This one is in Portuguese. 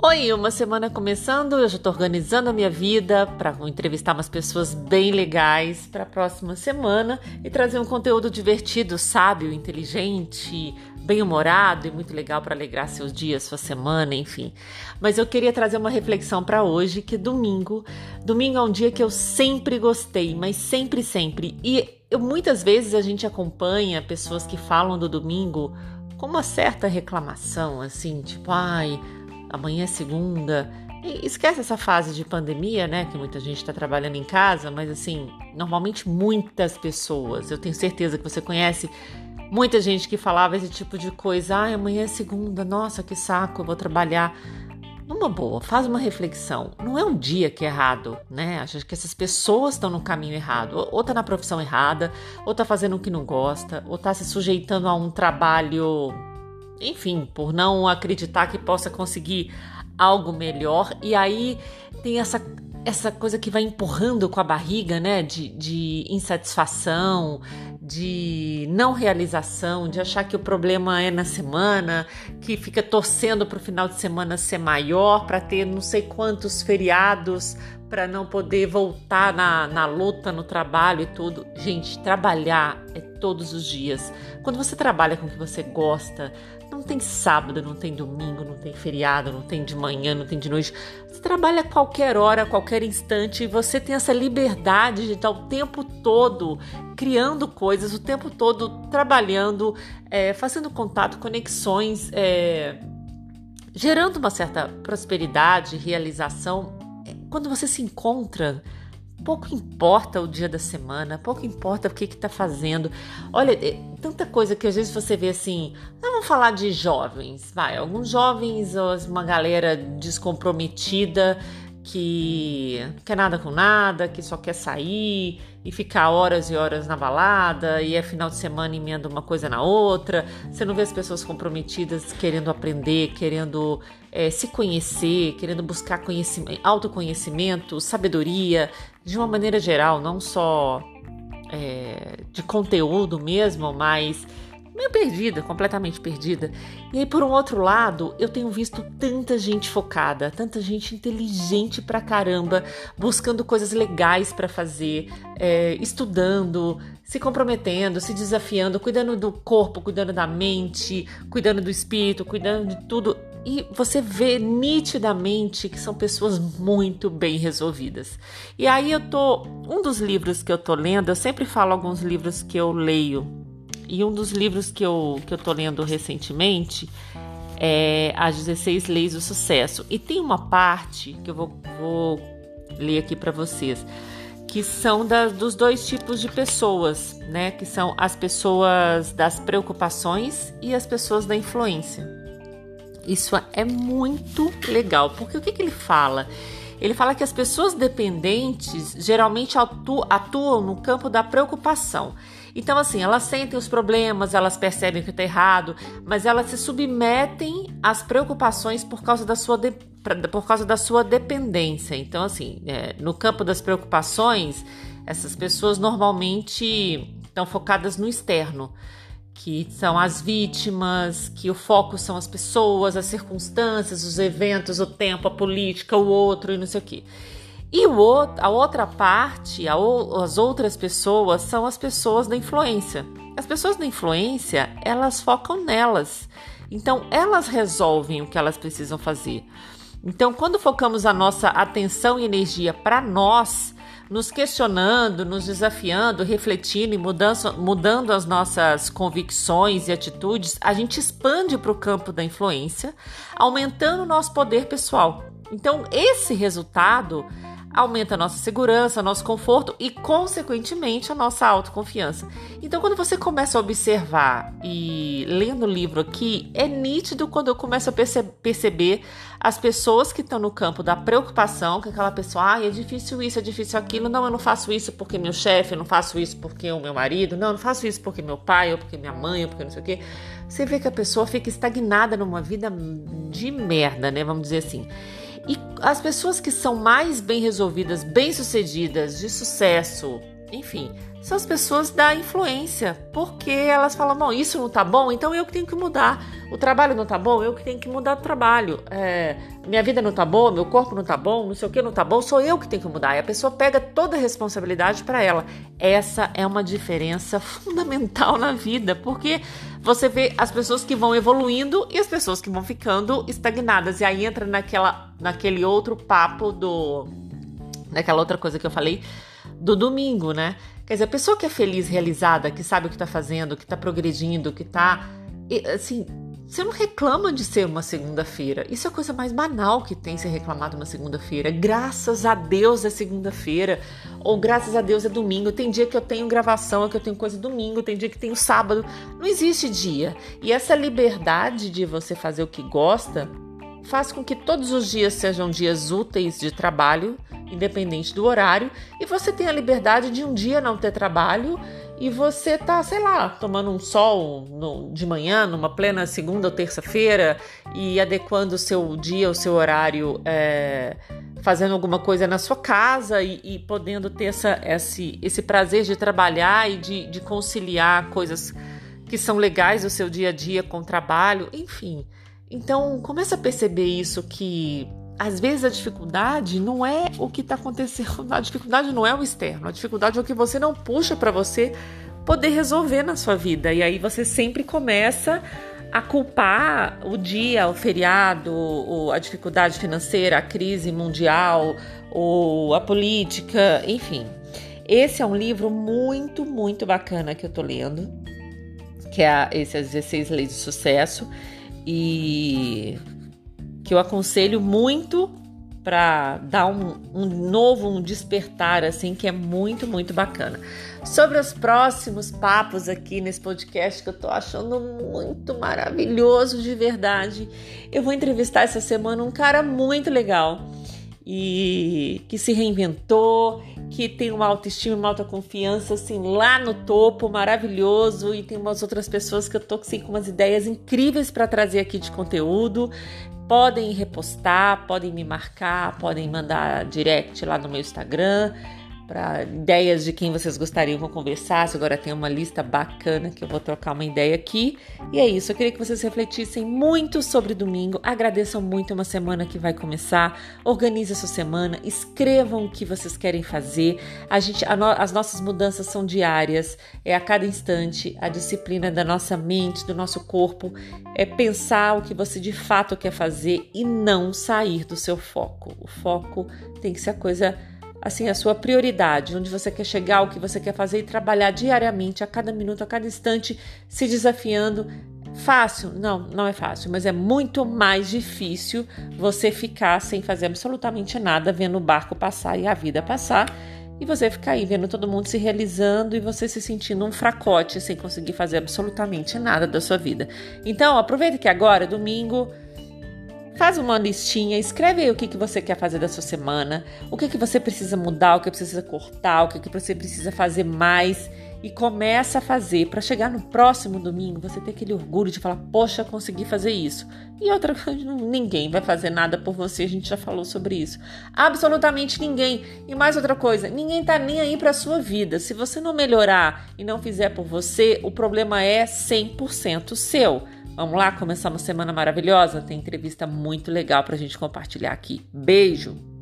Oi, uma semana começando, eu já estou organizando a minha vida para entrevistar umas pessoas bem legais para a próxima semana e trazer um conteúdo divertido, sábio, inteligente, bem-humorado e muito legal para alegrar seus dias, sua semana, enfim. Mas eu queria trazer uma reflexão para hoje, que domingo. Domingo é um dia que eu sempre gostei, mas sempre, sempre. E eu, muitas vezes a gente acompanha pessoas que falam do domingo com uma certa reclamação, assim, tipo, ai amanhã é segunda. E esquece essa fase de pandemia, né? Que muita gente está trabalhando em casa, mas assim, normalmente muitas pessoas, eu tenho certeza que você conhece muita gente que falava esse tipo de coisa. Ai, amanhã é segunda, nossa, que saco, eu vou trabalhar. Numa boa, faz uma reflexão. Não é um dia que é errado, né? Acho que essas pessoas estão no caminho errado. Ou tá na profissão errada, ou tá fazendo o que não gosta, ou tá se sujeitando a um trabalho enfim, por não acreditar que possa conseguir algo melhor. E aí tem essa, essa coisa que vai empurrando com a barriga, né? De, de insatisfação, de não realização, de achar que o problema é na semana, que fica torcendo para o final de semana ser maior, para ter não sei quantos feriados, para não poder voltar na, na luta, no trabalho e tudo. Gente, trabalhar é todos os dias. Quando você trabalha com o que você gosta, não tem sábado, não tem domingo, não tem feriado, não tem de manhã, não tem de noite. Você trabalha a qualquer hora, a qualquer instante e você tem essa liberdade de estar o tempo todo criando coisas, o tempo todo trabalhando, é, fazendo contato, conexões, é, gerando uma certa prosperidade, realização. É, quando você se encontra pouco importa o dia da semana, pouco importa o que está fazendo. Olha, é tanta coisa que às vezes você vê assim. Vamos falar de jovens, vai. Alguns jovens, uma galera descomprometida que não quer nada com nada, que só quer sair e ficar horas e horas na balada e é final de semana emenda uma coisa na outra. Você não vê as pessoas comprometidas querendo aprender, querendo é, se conhecer, querendo buscar conhecimento, autoconhecimento, sabedoria, de uma maneira geral, não só é, de conteúdo mesmo, mas meio perdida, completamente perdida. E aí, por um outro lado, eu tenho visto tanta gente focada, tanta gente inteligente pra caramba, buscando coisas legais para fazer, é, estudando, se comprometendo, se desafiando, cuidando do corpo, cuidando da mente, cuidando do espírito, cuidando de tudo. E você vê nitidamente que são pessoas muito bem resolvidas. E aí eu tô. Um dos livros que eu tô lendo, eu sempre falo alguns livros que eu leio e um dos livros que eu, que eu tô lendo recentemente é As 16 Leis do Sucesso. E tem uma parte que eu vou, vou ler aqui para vocês, que são da, dos dois tipos de pessoas, né? Que são as pessoas das preocupações e as pessoas da influência. Isso é muito legal, porque o que, que ele fala? Ele fala que as pessoas dependentes geralmente atu atuam no campo da preocupação. Então, assim, elas sentem os problemas, elas percebem que está errado, mas elas se submetem às preocupações por causa da sua, de, por causa da sua dependência. Então, assim, é, no campo das preocupações, essas pessoas normalmente estão focadas no externo que são as vítimas, que o foco são as pessoas, as circunstâncias, os eventos, o tempo, a política, o outro e não sei o quê. E a outra parte, a, as outras pessoas, são as pessoas da influência. As pessoas da influência, elas focam nelas. Então, elas resolvem o que elas precisam fazer. Então, quando focamos a nossa atenção e energia para nós, nos questionando, nos desafiando, refletindo e mudando as nossas convicções e atitudes, a gente expande para o campo da influência, aumentando o nosso poder pessoal. Então, esse resultado aumenta a nossa segurança, nosso conforto e, consequentemente, a nossa autoconfiança. Então, quando você começa a observar e lendo o livro aqui, é nítido quando eu começo a perce perceber as pessoas que estão no campo da preocupação, que aquela pessoa, ah, é difícil isso, é difícil aquilo, não, eu não faço isso porque meu chefe, eu não faço isso porque o meu marido, não, eu não faço isso porque meu pai, ou porque minha mãe, ou porque não sei o quê. Você vê que a pessoa fica estagnada numa vida de merda, né? Vamos dizer assim. E as pessoas que são mais bem resolvidas, bem sucedidas, de sucesso, enfim, são as pessoas da influência, porque elas falam: não, isso não tá bom, então eu que tenho que mudar. O trabalho não tá bom, eu que tenho que mudar o trabalho. É, minha vida não tá boa, meu corpo não tá bom, não sei o que não tá bom, sou eu que tenho que mudar. E a pessoa pega toda a responsabilidade para ela. Essa é uma diferença fundamental na vida, porque você vê as pessoas que vão evoluindo e as pessoas que vão ficando estagnadas. E aí entra naquela, naquele outro papo do. naquela outra coisa que eu falei do domingo, né? Quer dizer, a pessoa que é feliz, realizada, que sabe o que está fazendo, que está progredindo, que está. Assim, você não reclama de ser uma segunda-feira. Isso é a coisa mais banal que tem ser reclamado uma segunda-feira. Graças a Deus é segunda-feira. Ou graças a Deus é domingo. Tem dia que eu tenho gravação, é que eu tenho coisa domingo, tem dia que tenho sábado. Não existe dia. E essa liberdade de você fazer o que gosta faz com que todos os dias sejam dias úteis de trabalho, independente do horário, e você tenha a liberdade de um dia não ter trabalho e você tá, sei lá, tomando um sol no, de manhã, numa plena segunda ou terça-feira, e adequando o seu dia, o seu horário, é, fazendo alguma coisa na sua casa e, e podendo ter essa, esse, esse prazer de trabalhar e de, de conciliar coisas que são legais do seu dia a dia com o trabalho, enfim. Então, começa a perceber isso que às vezes a dificuldade não é o que está acontecendo, a dificuldade não é o externo, a dificuldade é o que você não puxa para você poder resolver na sua vida. E aí você sempre começa a culpar o dia, o feriado, a dificuldade financeira, a crise mundial, ou a política, enfim. Esse é um livro muito, muito bacana que eu tô lendo, que é esse As 16 Leis de Sucesso e que eu aconselho muito para dar um, um, novo, um despertar, assim, que é muito, muito bacana. Sobre os próximos papos aqui nesse podcast, que eu tô achando muito maravilhoso de verdade, eu vou entrevistar essa semana um cara muito legal e que se reinventou, que tem uma autoestima e uma autoconfiança assim lá no topo, maravilhoso, e tem umas outras pessoas que eu tô assim, com umas ideias incríveis para trazer aqui de conteúdo. Podem repostar, podem me marcar, podem mandar direct lá no meu Instagram para ideias de quem vocês gostariam de conversar. Agora tem uma lista bacana que eu vou trocar uma ideia aqui. E é isso, eu queria que vocês refletissem muito sobre domingo. Agradeçam muito uma semana que vai começar. Organize essa semana, escrevam o que vocês querem fazer. A gente, a no, as nossas mudanças são diárias, é a cada instante. A disciplina da nossa mente, do nosso corpo, é pensar o que você de fato quer fazer e não sair do seu foco. O foco tem que ser a coisa assim a sua prioridade, onde você quer chegar, o que você quer fazer e trabalhar diariamente, a cada minuto, a cada instante, se desafiando. Fácil? Não, não é fácil, mas é muito mais difícil você ficar sem fazer absolutamente nada, vendo o barco passar e a vida passar, e você ficar aí vendo todo mundo se realizando e você se sentindo um fracote sem conseguir fazer absolutamente nada da sua vida. Então, aproveita que agora, domingo, Faz uma listinha, escreve aí o que, que você quer fazer da sua semana, o que, que você precisa mudar, o que precisa cortar, o que, que você precisa fazer mais e começa a fazer para chegar no próximo domingo você ter aquele orgulho de falar, poxa, consegui fazer isso. E outra coisa, ninguém vai fazer nada por você, a gente já falou sobre isso. Absolutamente ninguém. E mais outra coisa, ninguém tá nem aí para sua vida. Se você não melhorar e não fizer por você, o problema é 100% seu. Vamos lá começar uma semana maravilhosa? Tem entrevista muito legal para a gente compartilhar aqui. Beijo!